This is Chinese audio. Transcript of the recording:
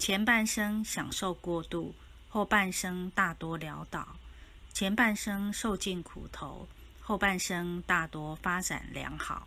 前半生享受过度后半生大多潦倒。前半生受尽苦头后半生大多发展良好。